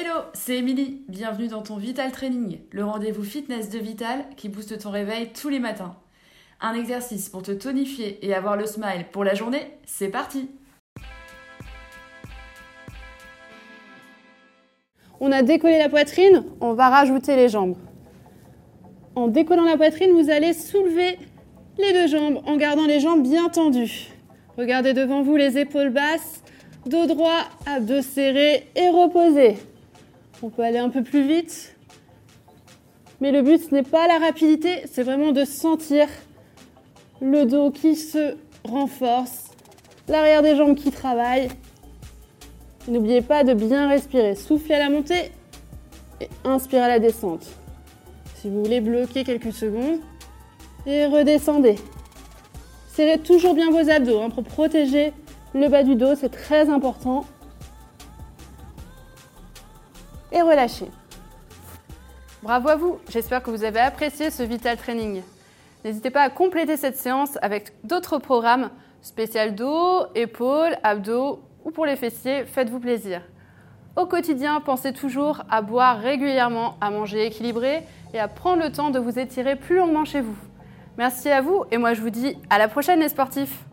Hello, c'est Émilie. Bienvenue dans ton Vital Training, le rendez-vous fitness de Vital qui booste ton réveil tous les matins. Un exercice pour te tonifier et avoir le smile pour la journée, c'est parti On a décollé la poitrine, on va rajouter les jambes. En décollant la poitrine, vous allez soulever les deux jambes en gardant les jambes bien tendues. Regardez devant vous les épaules basses, dos droit, abdos serrés et reposés. On peut aller un peu plus vite. Mais le but, ce n'est pas la rapidité, c'est vraiment de sentir le dos qui se renforce, l'arrière des jambes qui travaille. N'oubliez pas de bien respirer. Soufflez à la montée et inspirez à la descente. Si vous voulez bloquer quelques secondes, et redescendez. Serrez toujours bien vos abdos hein, pour protéger le bas du dos, c'est très important. Bravo à vous, j'espère que vous avez apprécié ce Vital Training. N'hésitez pas à compléter cette séance avec d'autres programmes spécial dos, épaules, abdos ou pour les fessiers, faites-vous plaisir. Au quotidien, pensez toujours à boire régulièrement, à manger équilibré et à prendre le temps de vous étirer plus longuement chez vous. Merci à vous et moi je vous dis à la prochaine les sportifs